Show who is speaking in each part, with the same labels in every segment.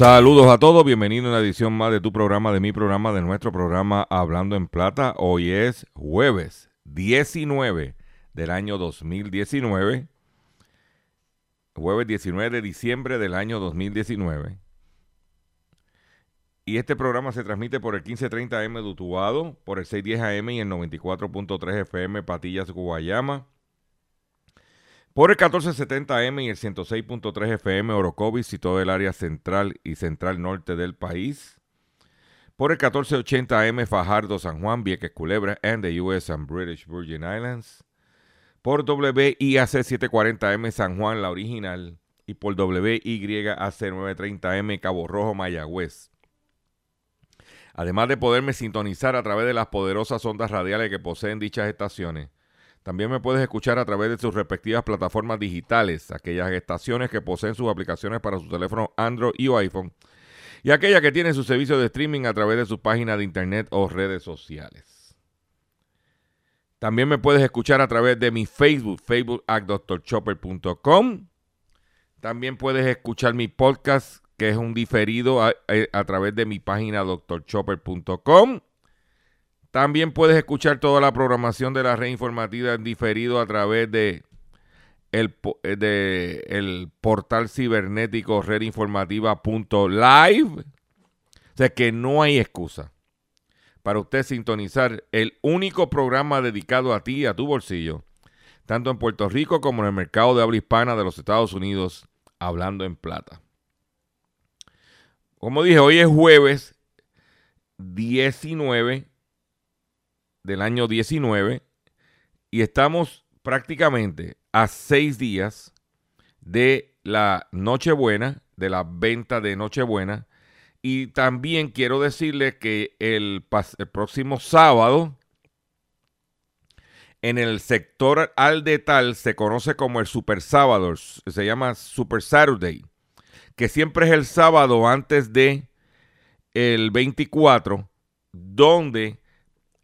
Speaker 1: Saludos a todos, bienvenido a una edición más de tu programa, de mi programa, de nuestro programa Hablando en Plata. Hoy es jueves 19 del año 2019, jueves 19 de diciembre del año 2019. Y este programa se transmite por el 1530 AM de Utuado, por el 610 AM y el 94.3 FM Patillas Guayama, por el 1470 AM y el 106.3 FM Orocovis y todo el área central y central norte del país. Por el 1480 AM Fajardo, San Juan, Vieques, Culebra, and the US and British Virgin Islands. Por WIAC 740 M San Juan, la original. Y por WYAC 930 M Cabo Rojo, Mayagüez. Además de poderme sintonizar a través de las poderosas ondas radiales que poseen dichas estaciones. También me puedes escuchar a través de sus respectivas plataformas digitales, aquellas estaciones que poseen sus aplicaciones para su teléfono Android y o iPhone, y aquellas que tienen su servicio de streaming a través de sus páginas de internet o redes sociales. También me puedes escuchar a través de mi Facebook, facebook at drchopper.com. También puedes escuchar mi podcast, que es un diferido, a, eh, a través de mi página drchopper.com. También puedes escuchar toda la programación de la red informativa en diferido a través de el, eh, de el portal cibernético redinformativa.live. O sea que no hay excusa para usted sintonizar el único programa dedicado a ti a tu bolsillo, tanto en Puerto Rico como en el mercado de habla hispana de los Estados Unidos, hablando en plata. Como dije, hoy es jueves 19 del año 19 y estamos prácticamente a seis días de la Nochebuena, de la venta de Nochebuena. Y también quiero decirle que el, próximo sábado, en el sector Aldetal, se conoce como el Super Sábado, se llama Super Saturday, que siempre es el sábado antes de el 24, donde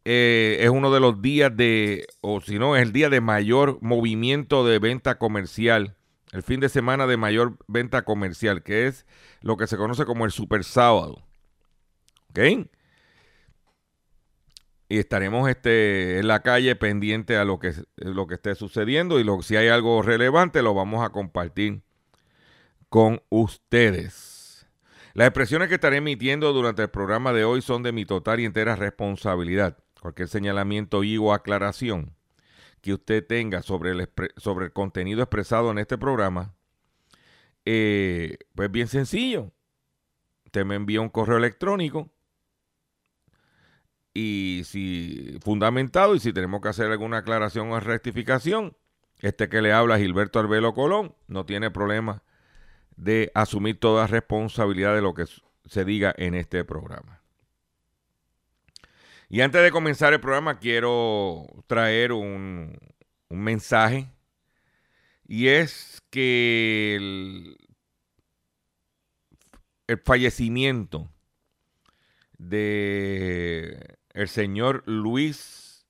Speaker 1: eh, es uno de los días de, o si no, es el día de mayor movimiento de venta comercial, el fin de semana de mayor venta comercial, que es lo que se conoce como el Super Sábado. ¿Ok? Y estaremos este, en la calle pendiente a lo que, lo que esté sucediendo y lo, si hay algo relevante lo vamos a compartir con ustedes. Las expresiones que estaré emitiendo durante el programa de hoy son de mi total y entera responsabilidad. Cualquier señalamiento y o aclaración que usted tenga sobre el, contenido expresado en este programa, eh, pues bien sencillo. Usted me envía un correo electrónico y si fundamentado y si tenemos que hacer alguna aclaración o rectificación, este que le habla Gilberto Arbelo Colón no tiene problema de asumir toda responsabilidad de lo que se diga en este programa. Y antes de comenzar el programa, quiero traer un, un mensaje. Y es que el, el fallecimiento de el señor Luis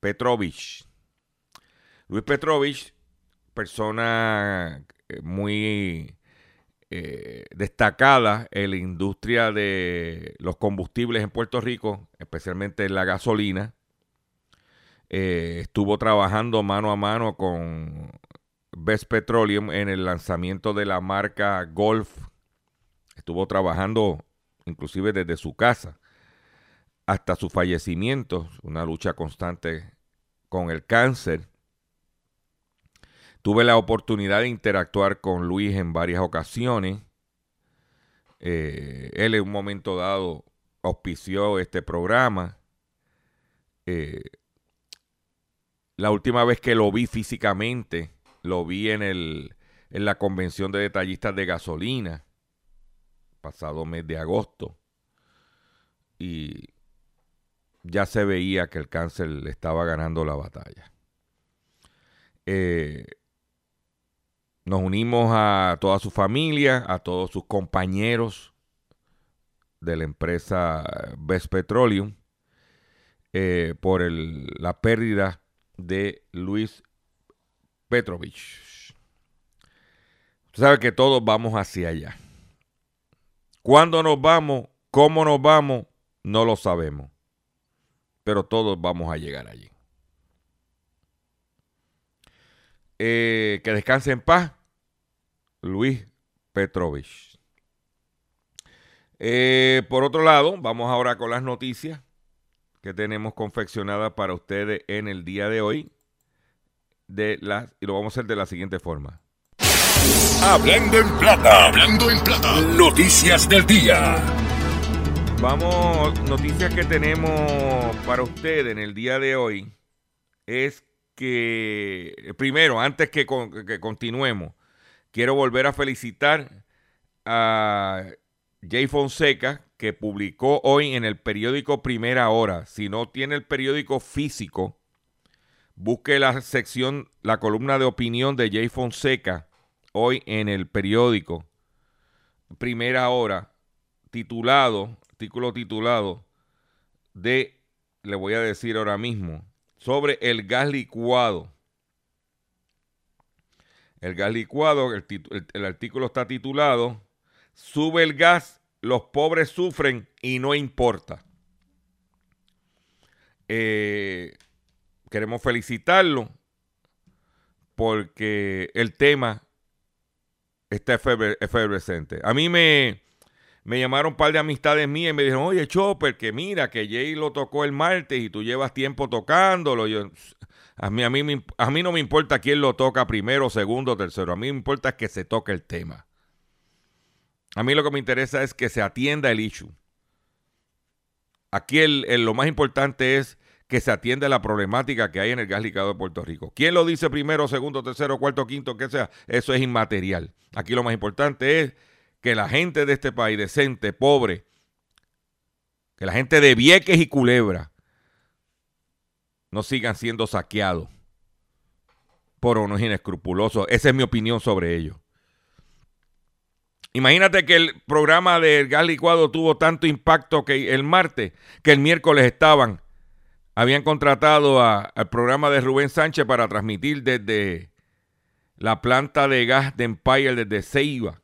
Speaker 1: Petrovich. Luis Petrovich, persona eh, muy eh, destacada en la industria de los combustibles en Puerto Rico, especialmente en la gasolina. Eh, estuvo trabajando mano a mano con Best Petroleum en el lanzamiento de la marca Golf. Estuvo trabajando inclusive desde su casa hasta su fallecimiento, una lucha constante con el cáncer. Tuve la oportunidad de interactuar con Luis en varias ocasiones. Eh, él en un momento dado auspició este programa. Eh, la última vez que lo vi físicamente, lo vi en, el, en la convención de detallistas de gasolina, pasado mes de agosto. Y ya se veía que el cáncer le estaba ganando la batalla. Eh, nos unimos a toda su familia, a todos sus compañeros de la empresa Best Petroleum eh, por la pérdida de Luis Petrovich. Usted sabe que todos vamos hacia allá. ¿Cuándo nos vamos? ¿Cómo nos vamos? No lo sabemos. Pero todos vamos a llegar allí. Eh, que descanse en paz, Luis Petrovich. Eh, por otro lado, vamos ahora con las noticias que tenemos confeccionadas para ustedes en el día de hoy. De y lo vamos a hacer de la siguiente forma.
Speaker 2: Hablando en plata, hablando en plata. Noticias del día.
Speaker 1: Vamos, noticias que tenemos para ustedes en el día de hoy es que, primero, antes que, que continuemos, quiero volver a felicitar a Jay Fonseca, que publicó hoy en el periódico Primera Hora. Si no tiene el periódico físico, busque la sección, la columna de opinión de Jay Fonseca hoy en el periódico Primera Hora, titulado, artículo titulado de, le voy a decir ahora mismo, sobre el gas licuado. El gas licuado, el, artículo está titulado, sube el gas los pobres sufren y no importa. Eh, queremos felicitarlo porque el tema está efervescente. A mí me, me llamaron un par de amistades mías y me dijeron, oye, Chopper, que mira, que Jay lo tocó el martes y tú llevas tiempo tocándolo. A, mí, a, mí, a mí no me importa quién lo toca primero, segundo, tercero. A mí me importa que se toque el tema. A mí lo que me interesa es que se atienda el issue. Aquí lo más importante es que se atienda la problemática que hay en el gas licuado de Puerto Rico. ¿Quién lo dice primero, segundo, tercero, cuarto, quinto, que sea? Eso es inmaterial. Aquí lo más importante es que la gente de este país, decente, pobre, que la gente de Vieques y Culebra, no sigan siendo saqueados por unos inescrupulosos. Esa es mi opinión sobre ello. Imagínate que el programa del gas licuado tuvo tanto impacto que el martes, que el miércoles estaban, habían contratado al programa de Rubén Sánchez para transmitir desde la planta de gas de Empire desde Ceiba.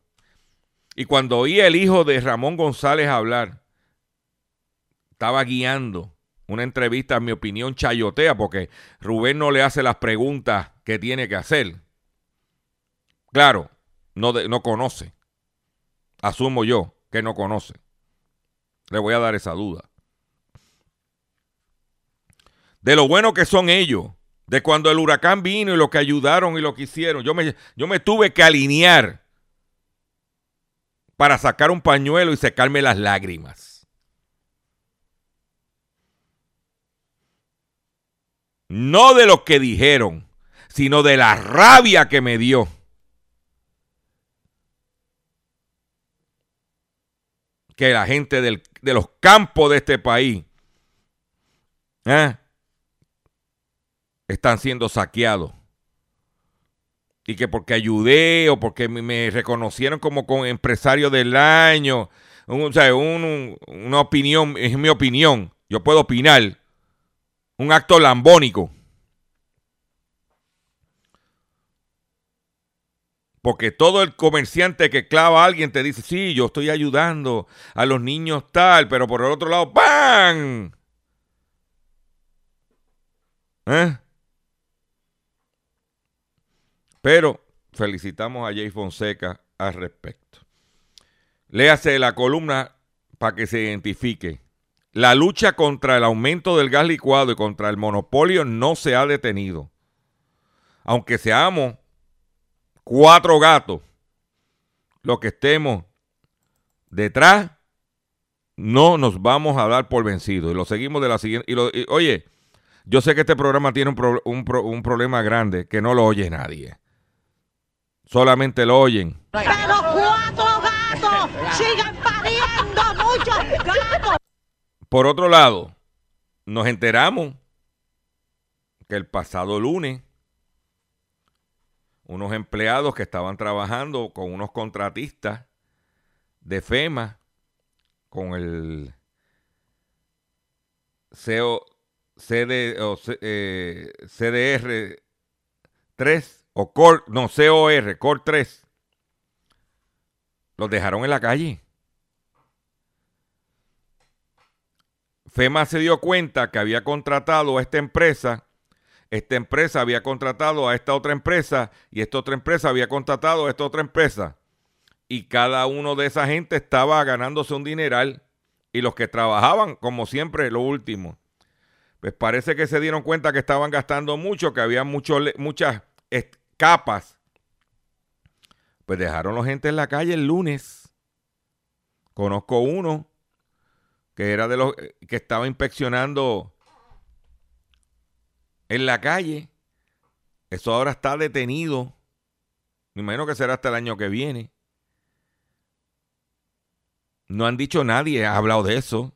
Speaker 1: Y cuando oí el hijo de Ramón González hablar, estaba guiando una entrevista, en mi opinión, chayotea, porque Rubén no le hace las preguntas que tiene que hacer. Claro, no, no conoce asumo yo, que no conoce. Le voy a dar esa duda. De lo bueno que son ellos, de cuando el huracán vino y lo que ayudaron y lo que hicieron. Yo me, yo me tuve que alinear para sacar un pañuelo y secarme las lágrimas. No de lo que dijeron, sino de la rabia que me dio que la gente de los campos de este país ¿eh? están siendo saqueados. Y que porque ayudé o porque me reconocieron como empresario del año, o sea, una opinión, es mi opinión, yo puedo opinar, un acto lambónico. Porque todo el comerciante que clava a alguien te dice, sí, yo estoy ayudando a los niños tal, pero por el otro lado, ¡pam! ¿Eh? Pero felicitamos a Jay Fonseca al respecto. Léase la columna para que se identifique la lucha contra el aumento del gas licuado y contra el monopolio no se ha detenido. Aunque seamos cuatro gatos los que estemos detrás, no nos vamos a dar por vencidos. Y lo seguimos de la siguiente. Y, oye, yo sé que este programa tiene un, un, problema grande que no lo oye nadie. Solamente lo oyen.
Speaker 3: Pero cuatro gatos sigan pariendo muchos gatos.
Speaker 1: Por otro lado, nos enteramos que el pasado lunes unos empleados que estaban trabajando con unos contratistas de FEMA con el CO, CD, o, eh, CDR 3 o COR, no, COR, COR 3. Los dejaron en la calle. FEMA se dio cuenta que había contratado a esta empresa, esta empresa había contratado a esta otra empresa y esta otra empresa había contratado a esta otra empresa y cada uno de esa gente estaba ganándose un dineral y los que trabajaban, como siempre, lo último. Pues parece que se dieron cuenta que estaban gastando mucho, que había muchas capas. Pues dejaron la gente en la calle el lunes. Conozco uno que era de los que estaba inspeccionando en la calle. Eso ahora está detenido. Me imagino que será hasta el año que viene. No han dicho nadie, ha hablado de eso.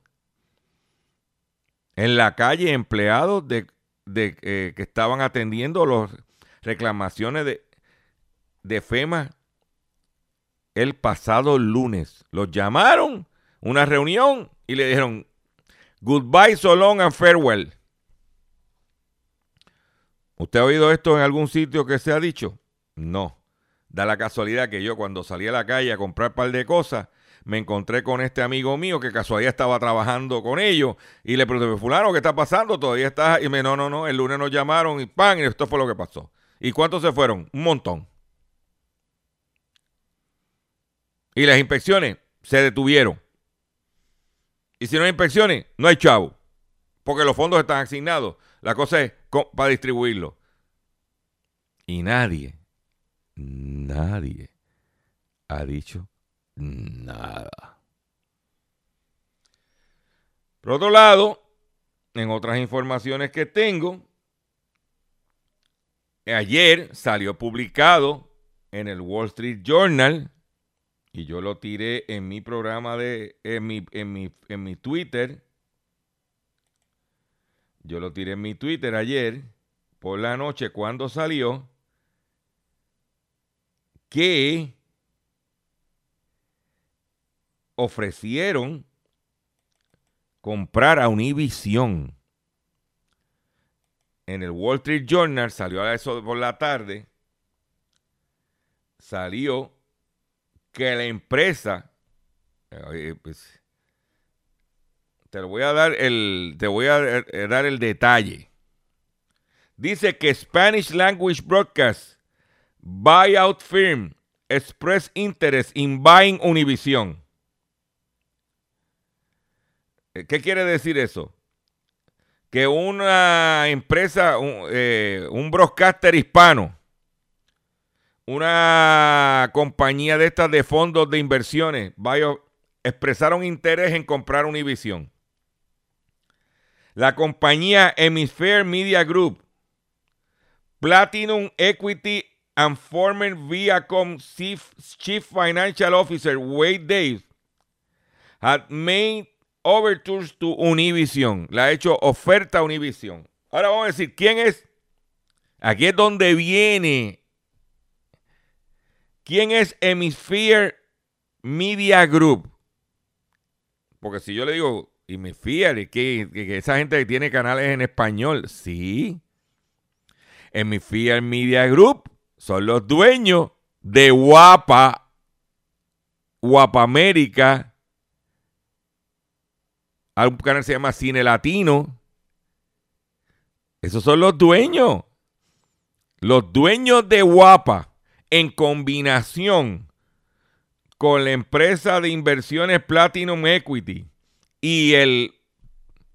Speaker 1: En la calle, empleados de, eh, que estaban atendiendo las reclamaciones de, de FEMA el pasado lunes. Los llamaron, una reunión, y le dijeron, goodbye, so long and farewell. ¿Usted ha oído esto en algún sitio que se ha dicho? No. Da la casualidad que yo cuando salí a la calle a comprar un par de cosas, me encontré con este amigo mío que casualidad estaba trabajando con ellos y le pregunté, fulano, ¿qué está pasando? Todavía está... Y me no, no, no, el lunes nos llamaron y pan, y esto fue lo que pasó. ¿Y cuántos se fueron? Un montón. Y las inspecciones se detuvieron. Y si no hay inspecciones, no hay chavo. Porque los fondos están asignados. La cosa es para distribuirlo. Y nadie, nadie ha dicho nada. Por otro lado, en otras informaciones que tengo, ayer salió publicado en el Wall Street Journal y yo lo tiré en mi programa de en mi, en mi, en mi Twitter. Yo lo tiré en mi Twitter ayer por la noche cuando salió que ofrecieron comprar a Univision. En el Wall Street Journal salió a eso por la tarde. Salió que la empresa. Pues, te lo voy a dar el. Te voy a dar el detalle. Dice que Spanish Language Broadcast Buyout Firm express interest in buying Univision. Eh, ¿Qué quiere decir eso? Que una empresa, un, eh, broadcaster hispano, una compañía de estas de fondos de inversiones, expresaron interés en comprar Univision. La compañía Hemisphere Media Group, Platinum Equity and former Viacom Chief, Chief Financial Officer Wade Davis had made overtures to Univision. Le ha hecho oferta a Univision. Ahora vamos a decir, ¿quién es? Aquí es donde viene. ¿Quién es Hemisphere Media Group? Porque si yo le digo Hemisphere, que esa gente que tiene canales en español, sí. Hemisphere Media Group son los dueños de Guapa, Guapa América, un canal se llama Cine Latino. Esos son los dueños. Los dueños de Guapa en combinación con la empresa de inversiones Platinum Equity y el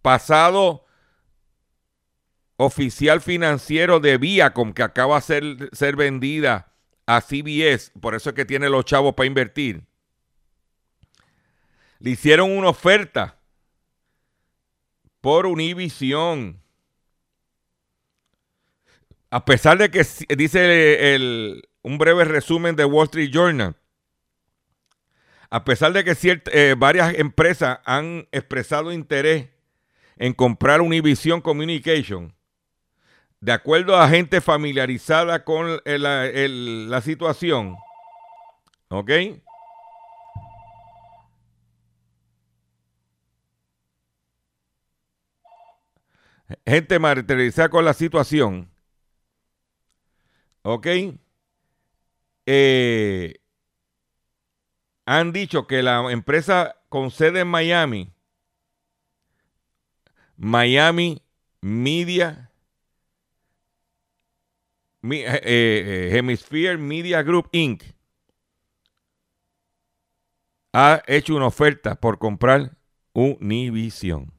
Speaker 1: pasado oficial financiero de Viacom que acaba de ser, ser vendida a CBS, por eso es que tiene los chavos para invertir, le hicieron una oferta por Univision. A pesar de que dice el, un breve resumen de Wall Street Journal, a pesar de que eh, varias empresas han expresado interés en comprar Univision Communication, de acuerdo a gente familiarizada con la situación, ¿ok? Gente materializada con la situación, ¿ok? Eh, han dicho que la empresa con sede en Miami, Miami Media eh, eh, Hemisphere Media Group Inc. ha hecho una oferta por comprar Univision.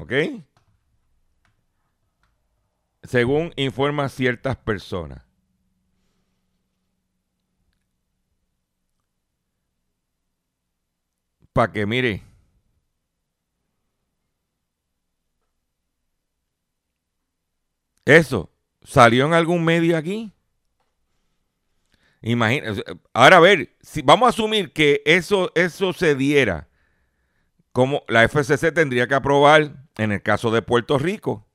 Speaker 1: ¿Ok? Según informan ciertas personas. Para que mire, Eso, ¿salió en algún medio aquí? Imagínate. Ahora a ver, si vamos a asumir que eso, eso se diera, como la FCC tendría que aprobar en el caso de Puerto Rico.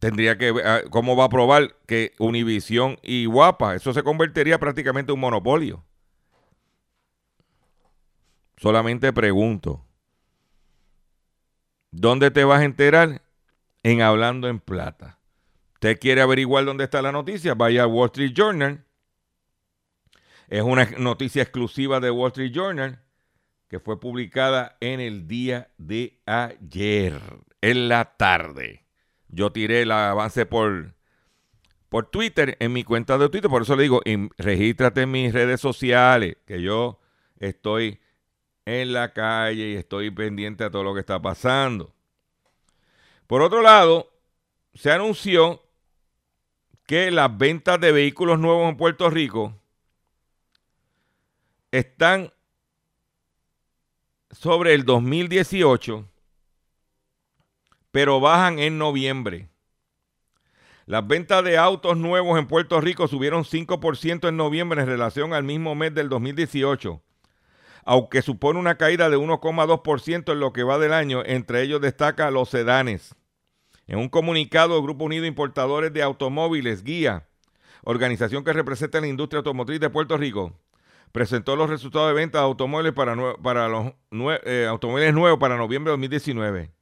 Speaker 1: Tendría que ver ah, cómo va a aprobar que Univisión y Guapa, eso se convertiría prácticamente en un monopolio. Solamente pregunto. ¿Dónde te vas a enterar? En Hablando en Plata. ¿Usted quiere averiguar dónde está la noticia? Vaya a Wall Street Journal. Es una noticia exclusiva de Wall Street Journal que fue publicada en el día de ayer, en la tarde. Yo tiré el avance por, por Twitter, en mi cuenta de Twitter, por eso le digo, regístrate en mis redes sociales, que yo estoy en la calle y estoy pendiente a todo lo que está pasando. Por otro lado, se anunció que las ventas de vehículos nuevos en Puerto Rico están sobre el 2018, pero bajan en noviembre. Las ventas de autos nuevos en Puerto Rico subieron 5% en noviembre en relación al mismo mes del 2018 aunque supone una caída de 1,2% en lo que va del año, entre ellos destaca los sedanes. En un comunicado, el Grupo Unido Importadores de Automóviles, Guía, organización que representa la industria automotriz de Puerto Rico, presentó los resultados de venta de automóviles para, para los eh, automóviles nuevos para noviembre de 2019.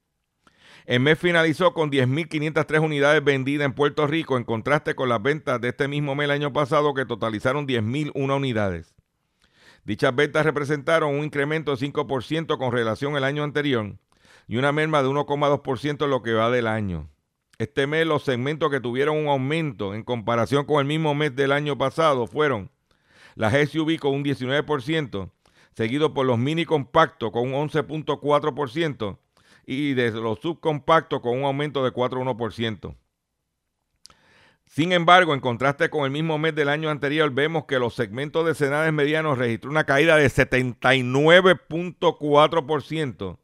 Speaker 1: El mes finalizó con 10.503 unidades vendidas en Puerto Rico, en contraste con las ventas de este mismo mes el año pasado, que totalizaron 10.001 unidades. Dichas ventas representaron un incremento de 5% con relación al año anterior y una merma de 1,2% en lo que va del año. Este mes los segmentos que tuvieron un aumento en comparación con el mismo mes del año pasado fueron las SUV con un 19%, seguido por los mini compactos con un 11.4% y de los subcompactos con un aumento de 4,1%. Sin embargo, en contraste con el mismo mes del año anterior, vemos que los segmentos de sedanes medianos registró una caída de 79.4%,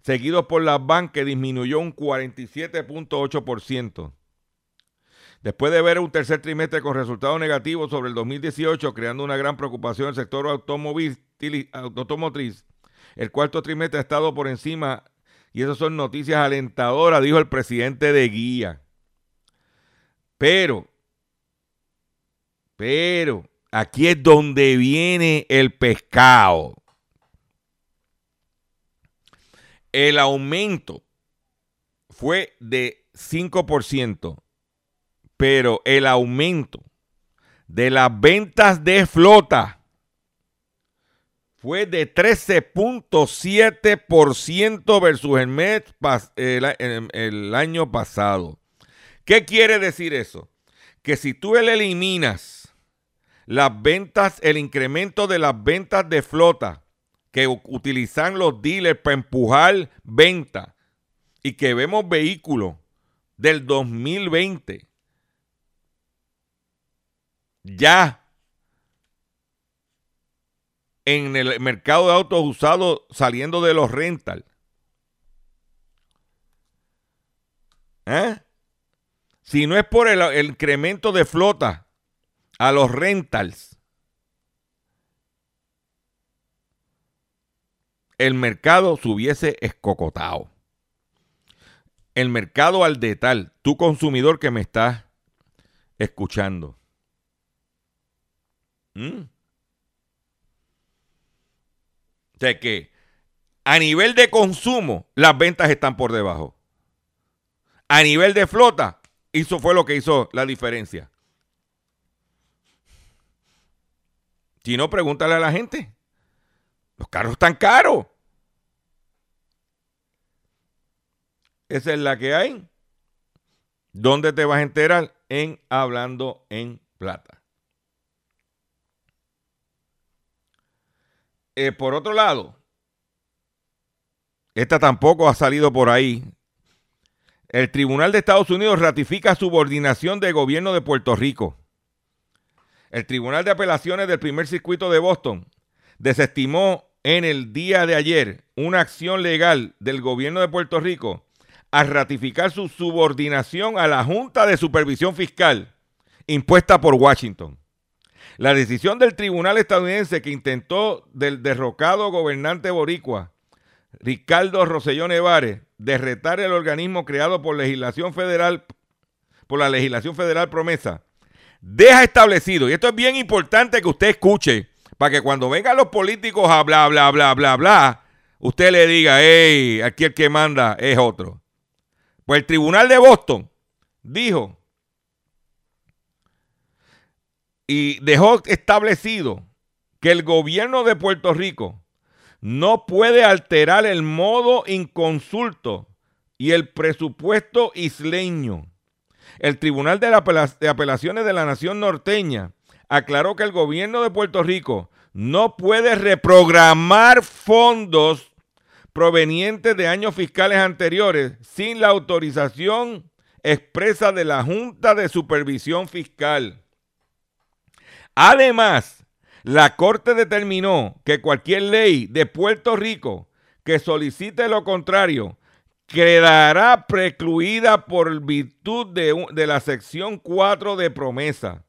Speaker 1: seguidos por la van que disminuyó un 47.8%. Después de ver un tercer trimestre con resultados negativos sobre el 2018, creando una gran preocupación en el sector automotriz, el cuarto trimestre ha estado por encima, y esas son noticias alentadoras, dijo el presidente de Guía. Pero, pero, aquí es donde viene el pescado. El aumento fue de 5%, pero el aumento de las ventas de flota fue de 13.7% versus el, mes, el año pasado. ¿Qué quiere decir eso? Que si tú le eliminas las ventas, el incremento de las ventas de flota que utilizan los dealers para empujar ventas y que vemos vehículos del 2020 ya en el mercado de autos usados saliendo de los rentals. ¿Eh? Si no es por el, el, incremento de flota a los rentals, el mercado se hubiese escocotado. El mercado al detal, tu consumidor que me estás escuchando. ¿Mm? O sea que a nivel de consumo, las ventas están por debajo. A nivel de flota, eso fue lo que hizo la diferencia. Si no, pregúntale a la gente. Los carros están caros. Esa es la que hay. ¿Dónde te vas a enterar? En Hablando en Plata. Eh, por otro lado, esta tampoco ha salido por ahí. El Tribunal de Estados Unidos ratifica subordinación del gobierno de Puerto Rico. El Tribunal de Apelaciones del Primer Circuito de Boston desestimó en el día de ayer una acción legal del gobierno de Puerto Rico a ratificar su subordinación a la Junta de Supervisión Fiscal impuesta por Washington. La decisión del tribunal estadounidense que intentó del derrocado gobernante boricua, Ricardo Rosselló Nevares, de retar el organismo creado por legislación federal, por la legislación federal promesa, deja establecido, y esto es bien importante que usted escuche, para que cuando vengan los políticos a bla, bla, bla, bla, bla, usted le diga, hey, aquí el que manda es otro. Pues el tribunal de Boston dijo y dejó establecido que el gobierno de Puerto Rico no puede alterar el modo inconsulto y el presupuesto isleño. El Tribunal de, Apelaciones de la Nación Norteña aclaró que el gobierno de Puerto Rico no puede reprogramar fondos provenientes de años fiscales anteriores sin la autorización expresa de la Junta de Supervisión Fiscal. Además, la Corte determinó que cualquier ley de Puerto Rico que solicite lo contrario quedará precluida por virtud de, la sección 4 de promesa.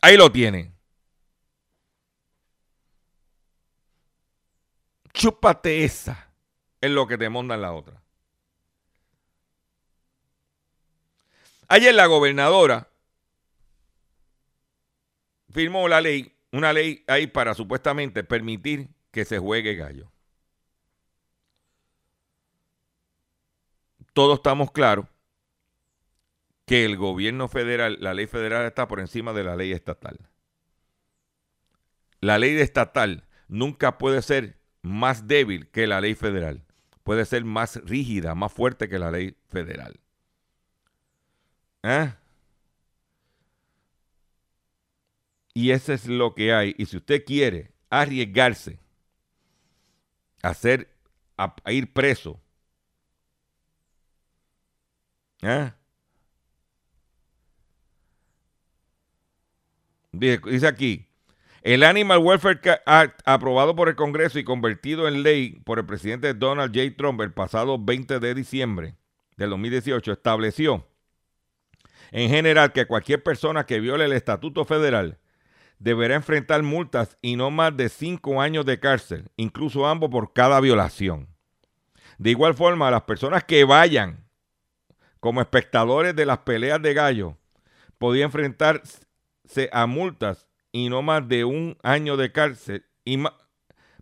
Speaker 1: Ahí lo tienen. Chúpate esa en lo que te mondan la otra. Ayer la gobernadora firmó la ley, una ley ahí para supuestamente permitir que se juegue gallo. Todos estamos claros que el gobierno federal, la ley federal está por encima de la ley estatal. La ley estatal nunca puede ser más débil que la ley federal. Puede ser más rígida, más fuerte que la ley federal. ¿Eh? Y eso es lo que hay. Y si usted quiere arriesgarse a, hacer, a, ir preso, ¿eh? dice aquí, el Animal Welfare Act, aprobado por el Congreso y convertido en ley por el presidente Donald J. Trump el pasado 20 de diciembre del 2018, estableció en general que cualquier persona que viole el estatuto federal deberá enfrentar multas y no más de cinco años de cárcel, incluso ambos por cada violación. De igual forma, las personas que vayan como espectadores de las peleas de gallo podían enfrentarse a multas y no más de un año de cárcel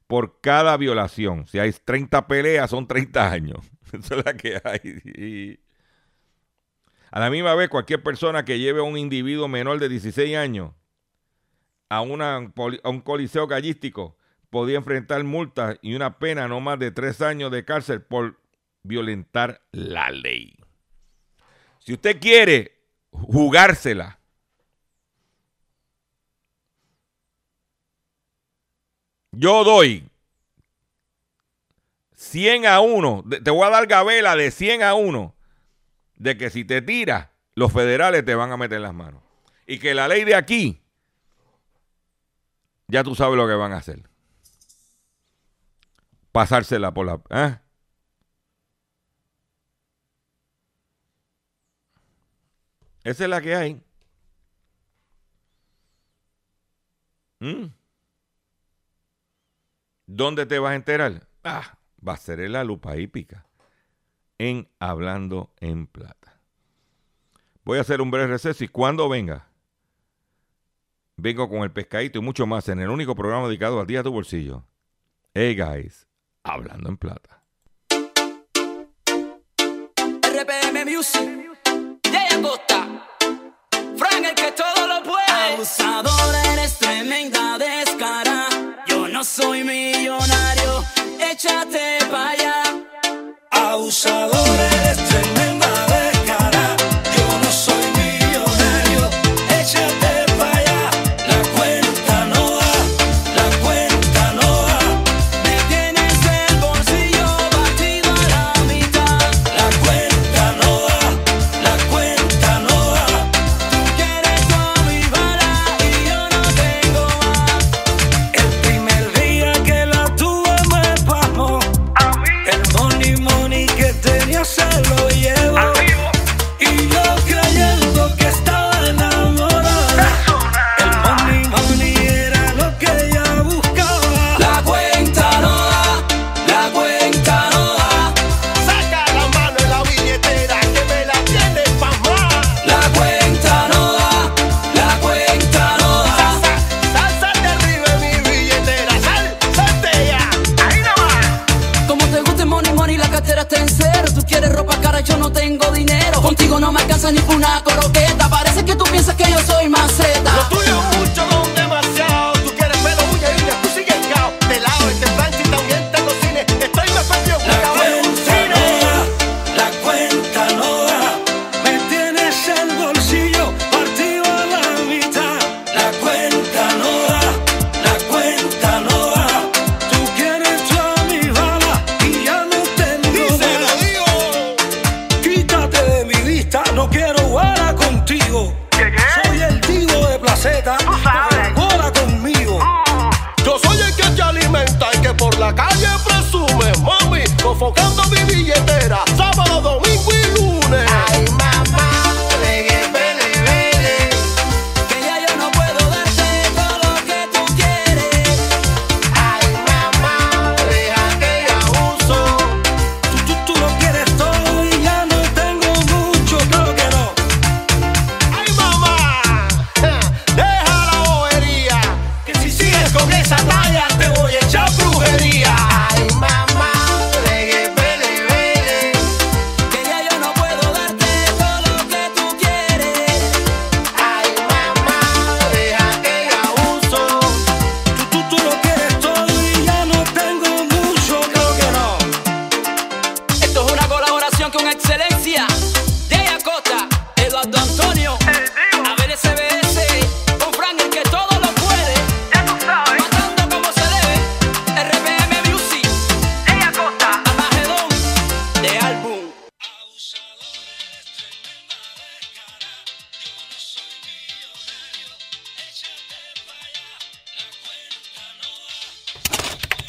Speaker 1: por cada violación. Si hay 30 peleas, son 30 años. Esa es la que hay. A la misma vez, cualquier persona que lleve a un individuo menor de 16 años a, un coliseo gallístico podía enfrentar multas y una pena no más de tres años de cárcel por violentar la ley. Si usted quiere jugársela, yo doy 100 a 1, te voy a dar gabela de 100 a 1, de que si te tiras, los federales te van a meter las manos. Y que la ley de aquí ya tú sabes lo que van a hacer. Pasársela por la... ¿eh? Esa es la que hay. ¿Mm? ¿Dónde te vas a enterar? Ah, va a ser en la lupa hípica. En Hablando en Plata. Voy a hacer un breve receso y cuando venga, Vengo con el pescadito y mucho más en el único programa dedicado al día a tu bolsillo. Hey guys, hablando en plata.
Speaker 4: RPM Music, Jay Acosta, Frank el que todo lo puede. Abusadora eres tremenda descara. Yo no soy millonario, échate para allá. Abusadora eres tremenda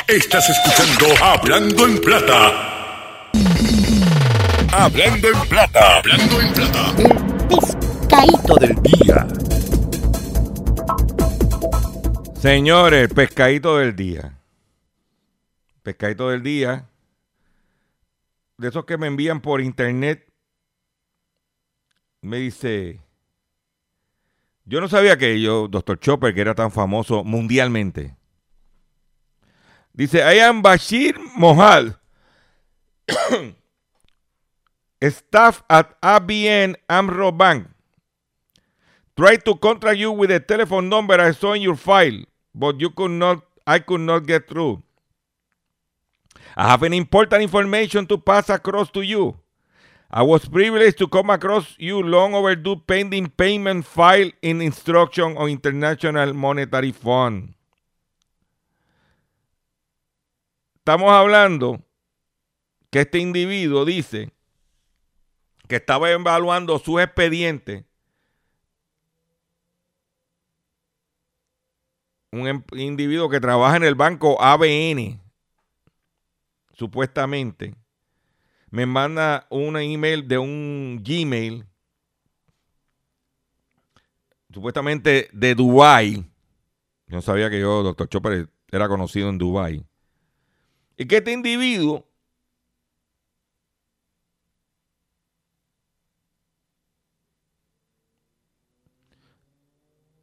Speaker 2: Estás escuchando Hablando en Plata. Hablando en Plata. Hablando en Plata.
Speaker 5: pescadito del día.
Speaker 1: Señores, pescadito del día. Pescadito del día. De esos que me envían por internet. Me dice. Yo no sabía que yo, Dr. Chopper, que era tan famoso mundialmente. Dice am Bashir Mohal, staff at ABN Amro Bank, tried to contact you with the telephone number I saw in your file, but you could not, I could not get through. I have an important information to pass across to you. I was privileged to come across you long overdue pending payment file in instruction on International Monetary Fund. Estamos hablando que este individuo dice que estaba evaluando sus expedientes. Un em- individuo que trabaja en el banco ABN, supuestamente, me manda un email de un Gmail, supuestamente de Dubai. Yo no sabía que yo, doctor Chopper, era conocido en Dubai. Y que este individuo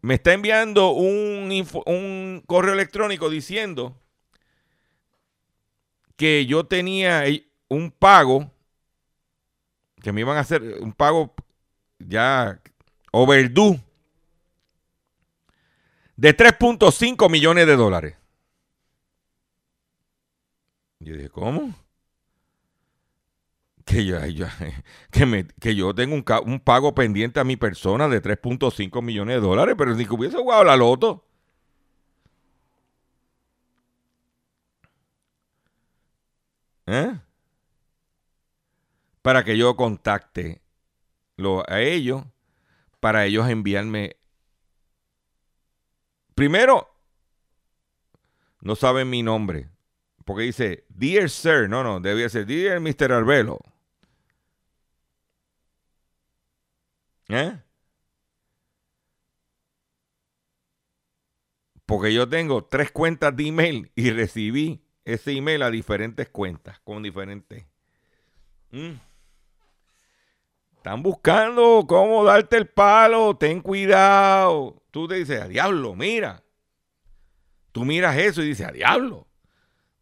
Speaker 1: me está enviando un, un correo electrónico diciendo que yo tenía un pago, que me iban a hacer un pago ya overdue de 3.5 millones de dólares. Yo dije, ¿cómo? Que yo, yo- que, me- que yo tengo un, un pago pendiente a mi persona de 3.5 millones de dólares, pero ni que hubiese jugado la loto. ¿Eh? Para que yo contacte lo- a ellos, para ellos enviarme. Primero, no saben mi nombre. Porque dice, Dear Sir, no, no, debía ser Dear Mr. Arbelo. ¿Eh? Porque yo tengo tres cuentas de email y recibí ese email a diferentes cuentas, con diferentes. Mm. Están buscando cómo darte el palo, ten cuidado. Tú te dices, a diablo, mira. Tú miras eso y dices, a diablo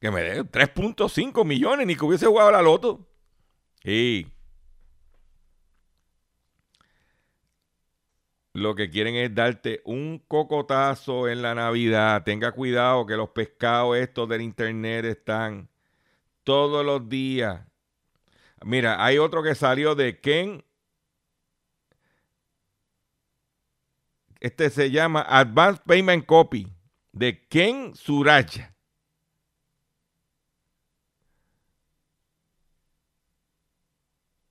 Speaker 1: que me dé 3.5 millones, ni que hubiese jugado la loto. Y lo que quieren es darte un cocotazo en la Navidad. Tenga cuidado que los pescados estos del internet están todos los días. Mira, hay otro que salió de Ken. Este se llama Advanced Payment Copy de Ken Suraya.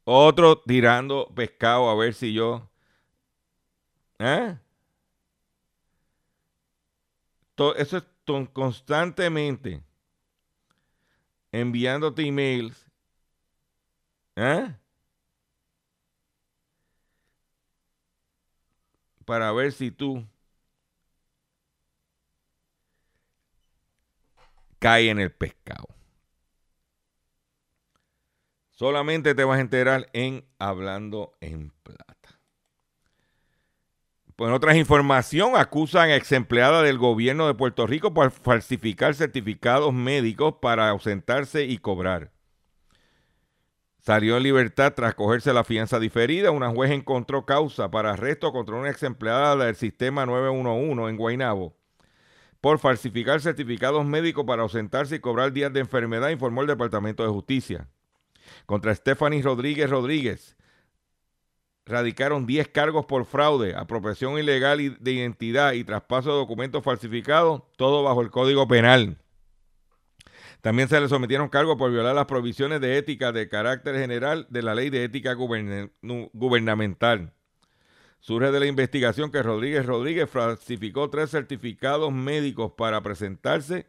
Speaker 1: Otro tirando pescado a ver si yo. ¿Eh? To- Eso es constantemente enviándote emails. ¿Eh? Para ver si tú caes en el pescado. Solamente te vas a enterar en Hablando en Plata. Pues en otras información, acusan a ex empleada del gobierno de Puerto Rico por falsificar certificados médicos para ausentarse y cobrar. Salió en libertad tras cogerse la fianza diferida. Una juez encontró causa para arresto contra una ex empleada del sistema 911 en Guaynabo por falsificar certificados médicos para ausentarse y cobrar días de enfermedad, informó el Departamento de Justicia. Contra Stephanie Rodríguez Rodríguez radicaron 10 cargos por fraude, apropiación ilegal de identidad y traspaso de documentos falsificados, todo bajo el Código Penal. También se le sometieron cargos por violar las provisiones de ética de carácter general de la Ley de Ética Gubernamental. Surge de la investigación que Rodríguez Rodríguez falsificó tres certificados médicos para presentarse,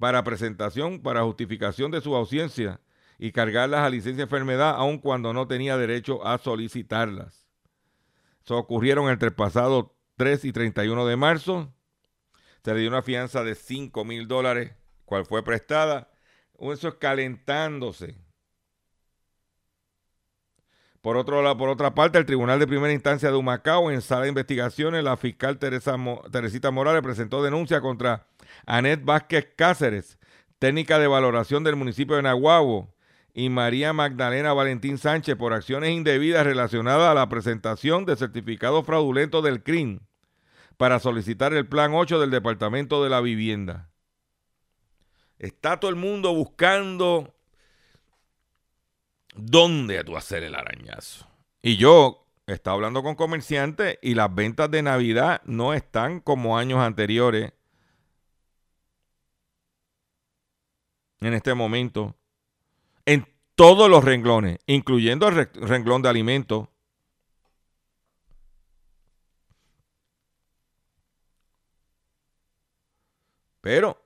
Speaker 1: para presentación, para justificación de su ausencia y cargarlas a licencia de enfermedad, aun cuando no tenía derecho a solicitarlas. Eso ocurrieron entre el pasado 3 y 31 de marzo. Se le dio una fianza de 5 mil dólares, cual fue prestada. Eso es calentándose. Por, otro lado, por otra parte, el Tribunal de Primera Instancia de Humacao, en sala de investigaciones, la fiscal Teresa Teresita Morales presentó denuncia contra Anet Vázquez Cáceres, técnica de valoración del municipio de Nahuabo, y María Magdalena Valentín Sánchez por acciones indebidas relacionadas a la presentación de certificados fraudulentos del CRIM para solicitar el Plan 8 del Departamento de la Vivienda. Está todo el mundo buscando dónde tú hacer el arañazo. Y yo estaba hablando con comerciantes y las ventas de Navidad no están como años anteriores. en este momento en todos los renglones, incluyendo el re- renglón de alimentos. Pero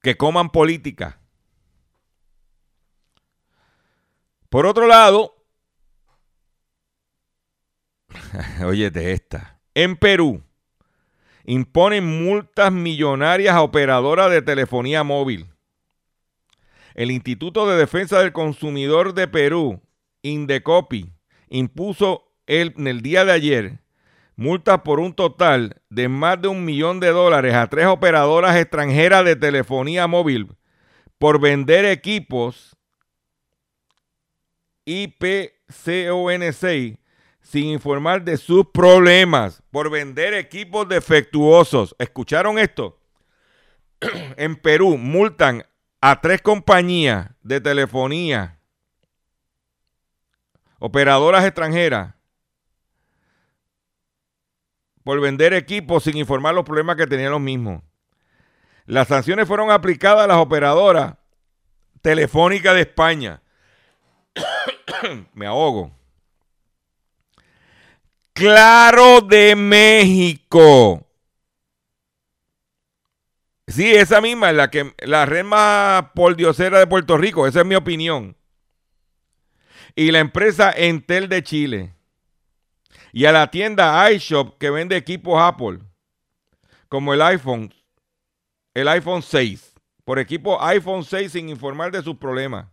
Speaker 1: que coman política. Por otro lado, óyete esta, en Perú imponen multas millonarias a operadoras de telefonía móvil. El Instituto de Defensa del Consumidor de Perú, Indecopi, impuso el- en el día de ayer multas por un total de más de un millón de dólares a tres operadoras extranjeras de telefonía móvil por vender equipos IPCON6 sin informar de sus problemas, por vender equipos defectuosos. ¿Escucharon esto? en Perú multan a tres compañías de telefonía, operadoras extranjeras, por vender equipos sin informar los problemas que tenían los mismos. Las sanciones fueron aplicadas a las operadoras Telefónica de España. Me ahogo. Claro de México. Sí, esa misma es la que la red más pordiosera de Puerto Rico, esa es mi opinión. Y la empresa Entel de Chile. Y a la tienda iShop que vende equipos Apple, como el iPhone, el iPhone 6, por equipo iPhone 6 sin informar de sus problemas.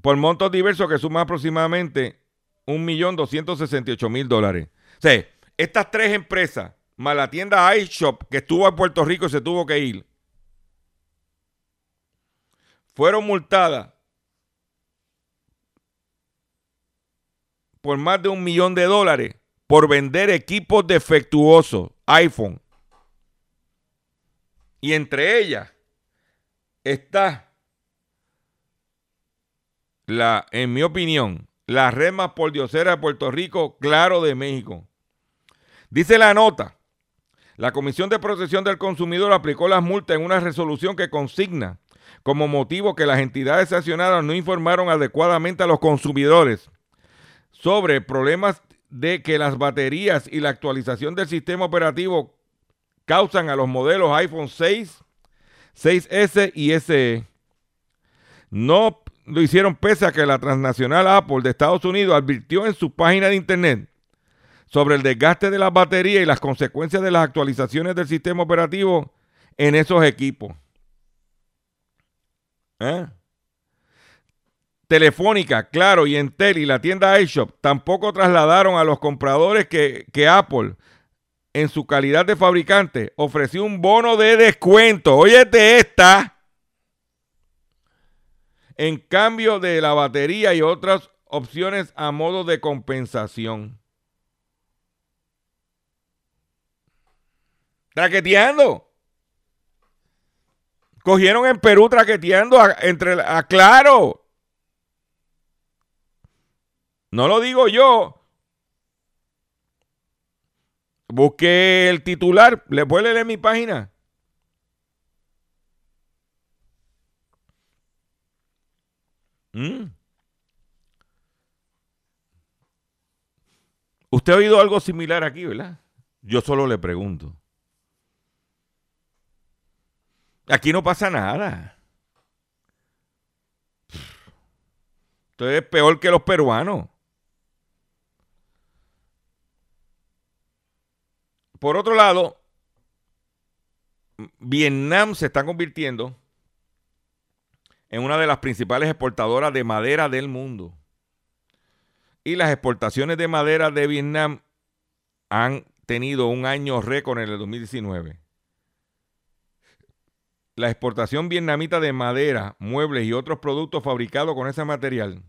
Speaker 1: Por montos diversos que suman aproximadamente 1.268.000 dólares. O sea, estas tres empresas, la tienda iShop que estuvo en Puerto Rico y se tuvo que ir, fueron multadas por más de un millón de dólares por vender equipos defectuosos, iPhone. Y entre ellas está la, en mi opinión, la red más pordiosera de Puerto Rico, claro de México. Dice la nota, la Comisión de Protección del Consumidor aplicó las multas en una resolución que consigna como motivo que las entidades sancionadas no informaron adecuadamente a los consumidores sobre problemas de que las baterías y la actualización del sistema operativo causan a los modelos iPhone 6, 6S y SE. No lo hicieron pese a que la transnacional Apple de Estados Unidos advirtió en su página de internet sobre el desgaste de las baterías y las consecuencias de las actualizaciones del sistema operativo en esos equipos. ¿Eh? Telefónica, Claro y Entel y la tienda iShop tampoco trasladaron a los compradores que, que Apple, en su calidad de fabricante, ofreció un bono de descuento. Óyete esta. En cambio de la batería y otras opciones a modo de compensación. Traqueteando. Cogieron en Perú traqueteando a, entre a Claro. No lo digo yo. Busque el titular. ¿Le puede leer mi página? ¿Mm? Usted ha oído algo similar aquí, ¿verdad? Yo solo le pregunto. Aquí no pasa nada. Esto es peor que los peruanos. Por otro lado, Vietnam se está convirtiendo en una de las principales exportadoras de madera del mundo. Y las exportaciones de madera de Vietnam han tenido un año récord en el 2019. La exportación vietnamita de madera, muebles y otros productos fabricados con ese material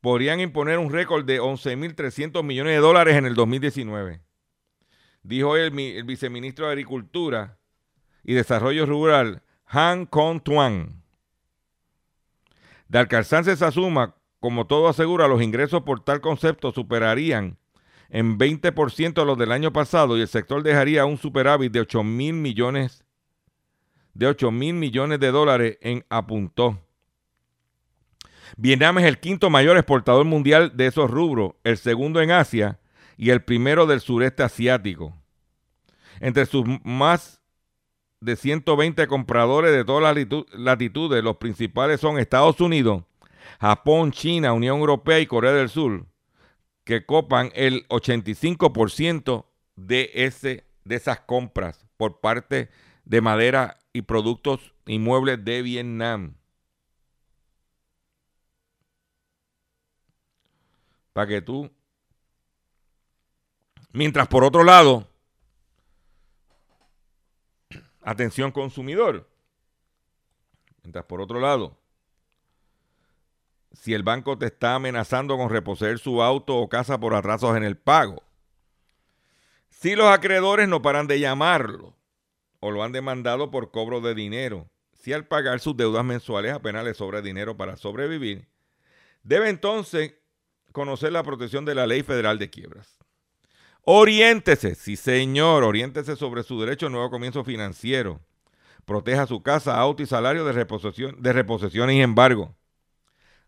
Speaker 1: podrían imponer un récord de 11.300 millones de dólares en el 2019 dijo el, viceministro de Agricultura y Desarrollo Rural, Han Kong Tuan. De alcanzarse esa suma, como todo asegura, los ingresos por tal concepto superarían en 20% de los del año pasado y el sector dejaría un superávit de 8 mil millones de 8 mil millones de dólares en apuntó. Vietnam es el quinto mayor exportador mundial de esos rubros, el segundo en Asia y el primero del sureste asiático. Entre sus más de 120 compradores de todas las latitudes, los principales son Estados Unidos, Japón, China, Unión Europea y Corea del Sur, que copan el 85% de, ese, de esas compras por parte de madera y productos inmuebles de Vietnam. Para que tú... Mientras por otro lado, atención consumidor. Mientras por otro lado, si el banco te está amenazando con reposeer su auto o casa por atrasos en el pago, si los acreedores no paran de llamarlo o lo han demandado por cobro de dinero, si al pagar sus deudas mensuales apenas le sobra dinero para sobrevivir, debe entonces conocer la protección de la ley federal de quiebras. Oriéntese, sí señor, oriéntese sobre su derecho a nuevo comienzo financiero. Proteja su casa, auto y salario de reposición, de reposición y embargo.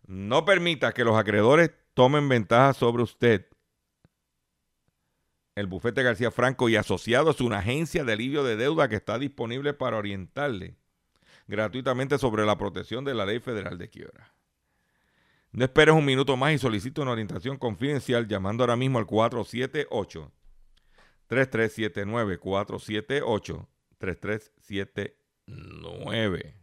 Speaker 1: No permita que los acreedores tomen ventaja sobre usted. El bufete García Franco y asociados es una agencia de alivio de deuda que está disponible para orientarle gratuitamente sobre la protección de la ley federal de quiebra. No esperes un minuto más y solicita una orientación confidencial llamando ahora mismo al 478 3379 478 3379.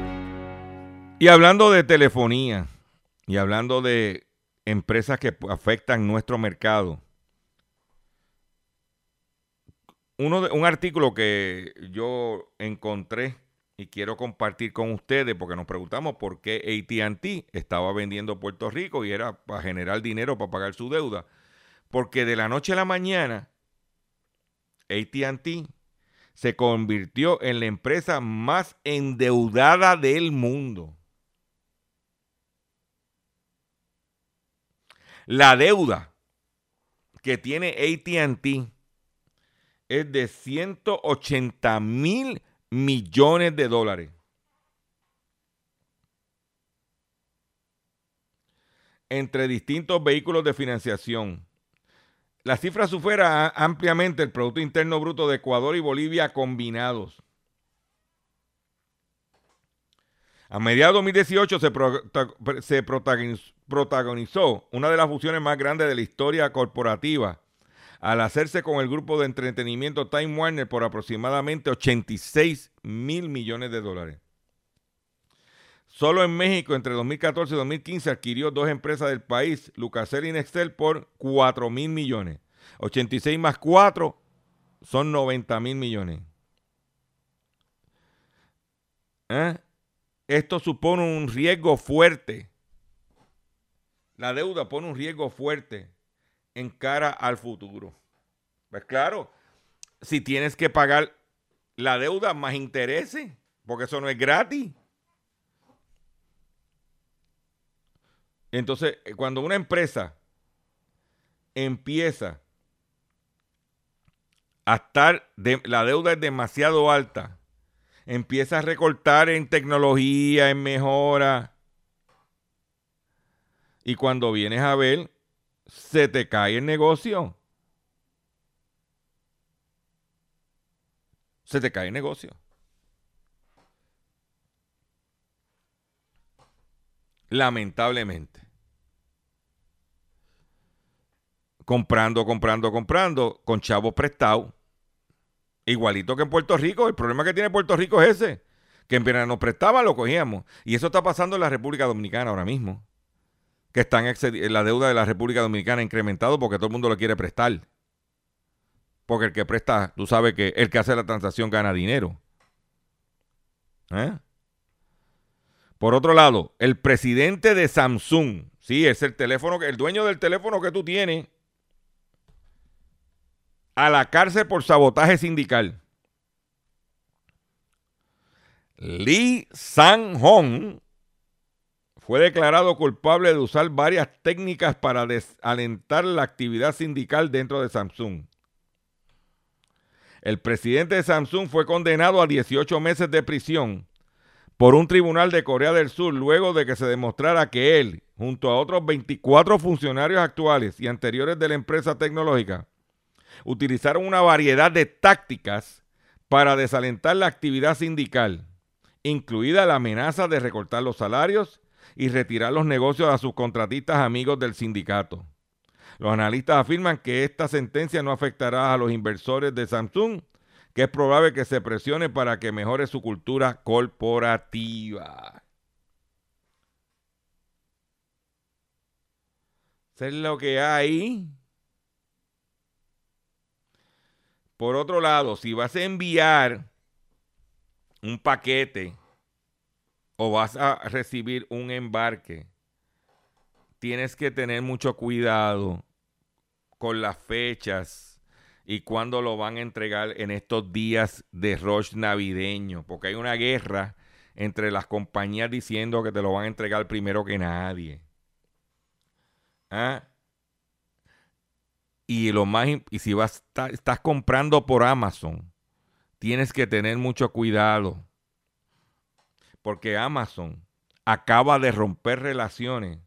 Speaker 1: Y hablando de telefonía y hablando de empresas que afectan nuestro mercado, uno de, un artículo que yo encontré y quiero compartir con ustedes porque nos preguntamos por qué ATT estaba vendiendo Puerto Rico y era para generar dinero para pagar su deuda. Porque de la noche a la mañana, ATT se convirtió en la empresa más endeudada del mundo. La deuda que tiene ATT es de 180 mil millones de dólares. entre distintos vehículos de financiación. La cifra supera ampliamente el Producto Interno Bruto de Ecuador y Bolivia combinados. A mediados de 2018 se, se protagonizó una de las fusiones más grandes de la historia corporativa al hacerse con el grupo de entretenimiento Time Warner por aproximadamente 86 mil millones de dólares. Solo en México, entre 2014 y 2015, adquirió dos empresas del país, Lucasel y Nextel, por 4 mil millones. 86 más 4 son 90 mil millones. ¿Eh? Esto supone un riesgo fuerte. La deuda pone un riesgo fuerte en cara al futuro. Pues claro, si tienes que pagar la deuda más intereses, porque eso no es gratis. Entonces, eh, cuando una empresa empieza a estar, la deuda es demasiado alta, empieza a recortar en tecnología, en mejora, y cuando vienes a ver, se te cae el negocio. Se te cae el negocio. Lamentablemente. Comprando, comprando, comprando, con chavos prestados. Igualito que en Puerto Rico. El problema que tiene Puerto Rico es ese. Que en verano nos prestaba, lo cogíamos. Y eso está pasando en la República Dominicana ahora mismo que están la deuda de la República Dominicana ha incrementado porque todo el mundo lo quiere prestar. porque el que presta, tú sabes que el que hace la transacción gana dinero. ¿Eh? Por otro lado, el presidente de Samsung, sí, es el teléfono, el dueño del teléfono que tú tienes, a la cárcel por sabotaje sindical. Lee Sang-hong fue declarado culpable de usar varias técnicas para desalentar la actividad sindical dentro de Samsung. El presidente de Samsung fue condenado a 18 meses de prisión por un tribunal de Corea del Sur luego de que se demostrara que él, junto a otros 24 funcionarios actuales y anteriores de la empresa tecnológica, utilizaron una variedad de tácticas para desalentar la actividad sindical, incluida la amenaza de recortar los salarios y retirar los negocios a sus contratistas amigos del sindicato. Los analistas afirman que esta sentencia no afectará a los inversores de Samsung, que es probable que se presione para que mejore su cultura corporativa. Eso es lo que hay. Por otro lado, si vas a enviar un paquete o vas a recibir un embarque, tienes que tener mucho cuidado con las fechas y cuándo lo van a entregar en estos días de rush navideño, porque hay una guerra entre las compañías diciendo que te lo van a entregar primero que nadie. ¿Ah? Y lo más y si vas estás comprando por Amazon, tienes que tener mucho cuidado. Porque Amazon acaba de romper relaciones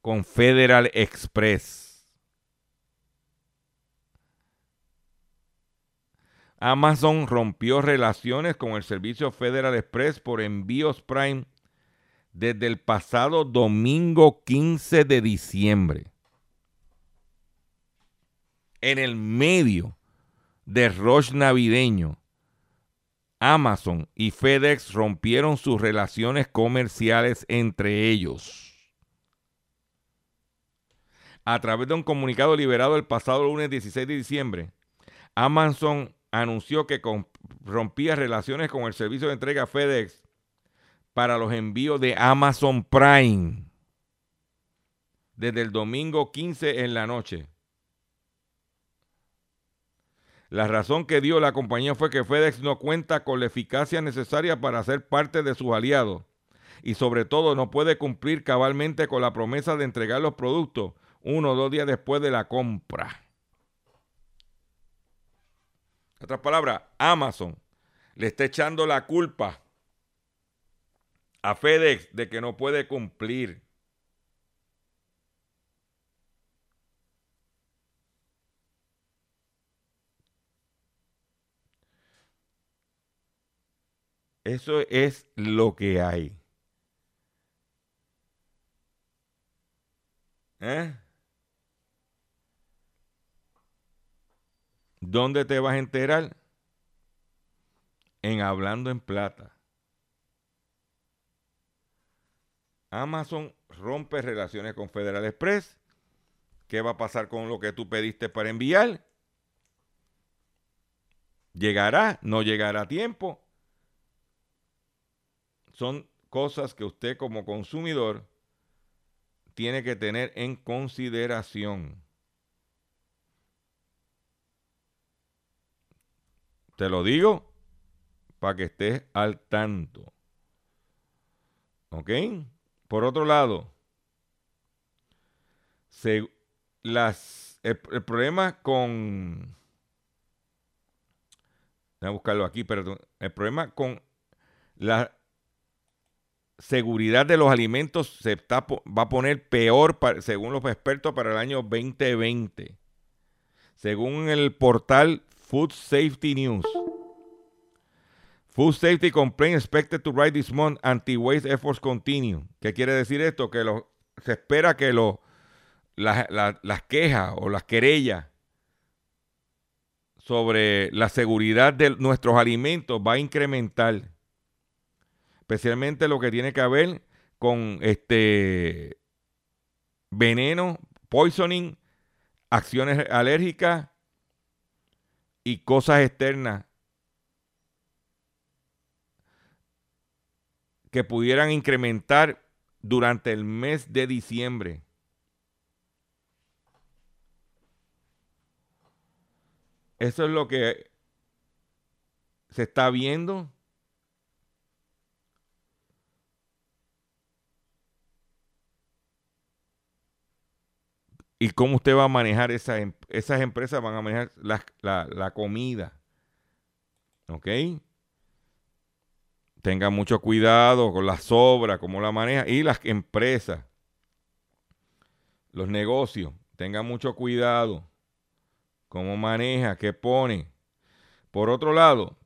Speaker 1: con Federal Express. Amazon rompió relaciones con el servicio Federal Express por envíos Prime desde el pasado domingo 15 de diciembre. En el medio de rush navideño, Amazon y FedEx rompieron sus relaciones comerciales entre ellos. A través de un comunicado liberado el pasado lunes 16 de diciembre, Amazon anunció que rompía relaciones con el servicio de entrega FedEx para los envíos de Amazon Prime desde el domingo 15 en la noche. La razón que dio la compañía fue que FedEx no cuenta con la eficacia necesaria para ser parte de sus aliados y sobre todo no puede cumplir cabalmente con la promesa de entregar los productos uno o dos días después de la compra. En otras palabras, Amazon le está echando la culpa a FedEx de que no puede cumplir. Eso es lo que hay. ¿Eh? ¿Dónde te vas a enterar? En Hablando en Plata. Amazon rompe relaciones con Federal Express. ¿Qué va a pasar con lo que tú pediste para enviar? ¿Llegará? ¿No llegará a tiempo? Son cosas que usted como consumidor tiene que tener en consideración. Te lo digo para que estés al tanto. ¿Ok? Por otro lado, se- las, el, problema con... Voy a buscarlo aquí, perdón. El problema con la seguridad de los alimentos se está, va a poner peor, según los expertos, para el año 2020. Según el portal Food Safety News. Food Safety Complaint expected to rise this month. Anti-waste efforts continue. ¿Qué quiere decir esto? Que se espera que las quejas o las querellas sobre la seguridad de nuestros alimentos va a incrementar. Especialmente lo que tiene que ver con este veneno, poisoning acciones alérgicas y cosas externas que pudieran incrementar durante el mes de diciembre. Eso es lo que se está viendo. Y cómo usted va a manejar esa, em- esas empresas, van a manejar la, la- comida. ¿Ok? Tenga mucho cuidado con las obras, cómo la maneja. Y las empresas, los negocios, tenga mucho cuidado cómo maneja, qué pone. Por otro lado,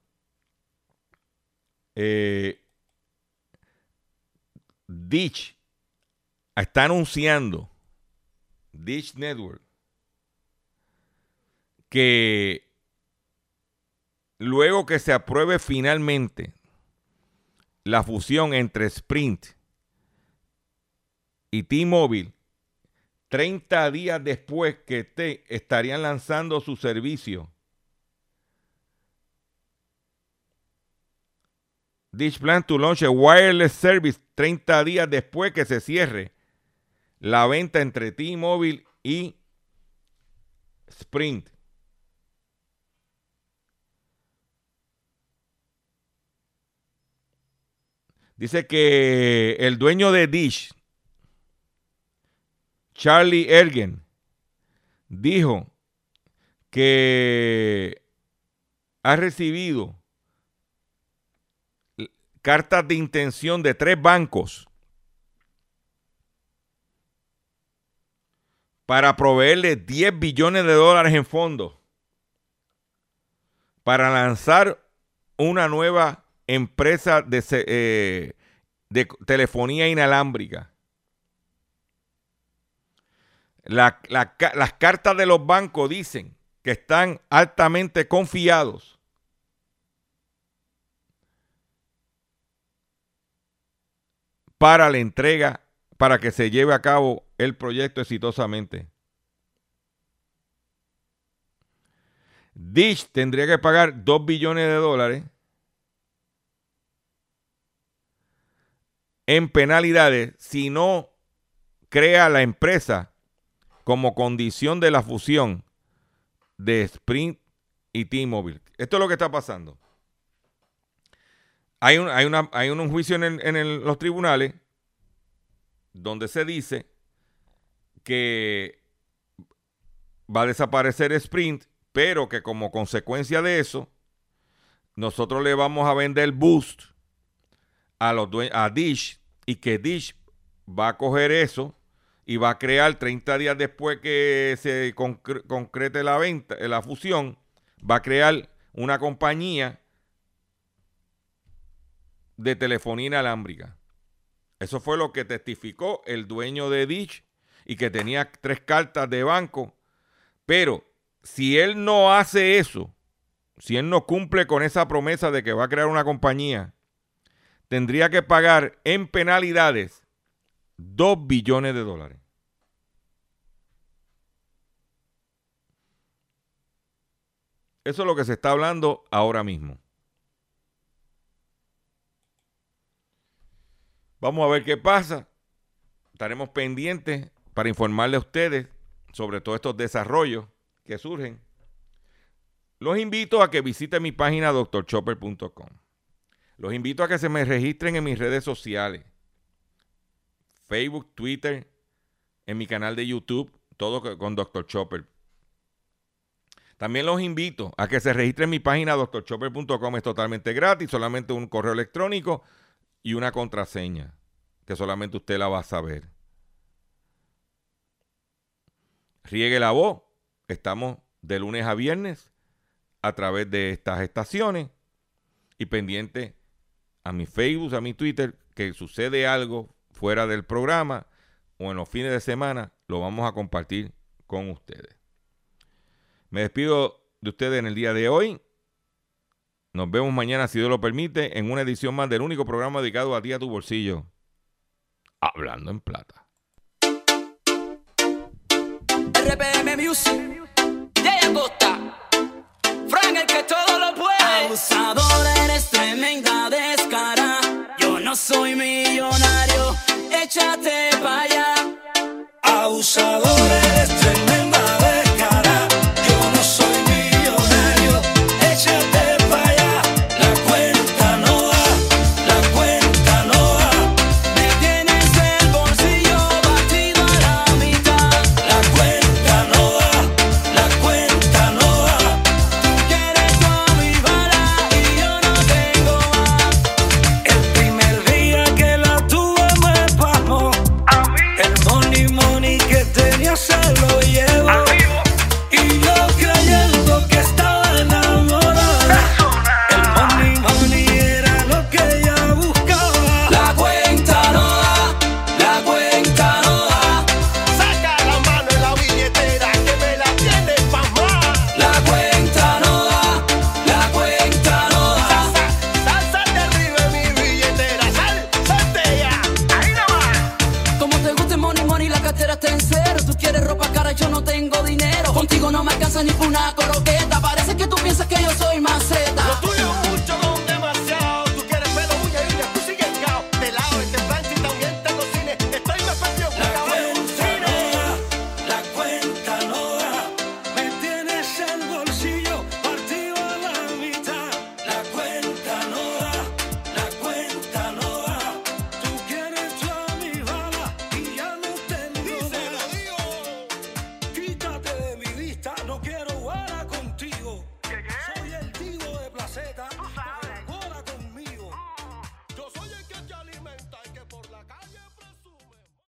Speaker 1: eh, Ditch está anunciando Dish Network que luego que se apruebe finalmente la fusión entre Sprint y T-Mobile, 30 días después que te estarían lanzando su servicio. Dish plan to launch a wireless service 30 días después que se cierre la venta entre T-Mobile y Sprint. Dice que el dueño de Dish, Charlie Ergen, dijo que ha recibido cartas de intención de tres bancos para proveerle 10 billones de dólares en fondos para lanzar una nueva empresa de, eh, telefonía inalámbrica. La- la ca- las cartas de los bancos dicen que están altamente confiados para la entrega, para que se lleve a cabo el proyecto exitosamente. Dish tendría que pagar 2 billones de dólares en penalidades si no crea la empresa como condición de la fusión de Sprint y T-Mobile. Esto es lo que está pasando. Hay un, hay una, hay un juicio en, en los tribunales donde se dice que va a desaparecer Sprint, pero que como consecuencia de eso, nosotros le vamos a vender Boost a, los a Dish y que Dish va a coger eso y va a crear 30 días después que se concre- concrete la venta, la fusión, va a crear una compañía de telefonía inalámbrica. Eso fue lo que testificó el dueño de Dish y que tenía tres cartas de banco. Pero si él no hace eso, si él no cumple con esa promesa de que va a crear una compañía, tendría que pagar en penalidades 2 billones de dólares. Eso es lo que se está hablando ahora mismo. Vamos a ver qué pasa. Estaremos pendientes para informarle a ustedes sobre todos estos desarrollos que surgen. Los invito a que visiten mi página drchopper.com. Los invito a que se me registren en mis redes sociales. Facebook, Twitter, en mi canal de YouTube, todo co- con Dr. Chopper. También los invito a que se registren en mi página drchopper.com. Es totalmente gratis, solamente un correo electrónico y una contraseña que solamente usted la va a saber. Riegue la voz. Estamos de lunes a viernes a través de estas estaciones y pendiente a mi Facebook, a mi Twitter, que sucede algo fuera del programa o en los fines de semana, lo vamos a compartir con ustedes. Me despido de ustedes en el día de hoy. Nos vemos mañana, si Dios lo permite, en una edición más del único programa dedicado a ti, a tu bolsillo. Hablando en plata.
Speaker 4: RPM Music, Jay Acosta, Frank el que todo lo puede. Abusadora, eres tremenda descara. Yo no soy millonario, échate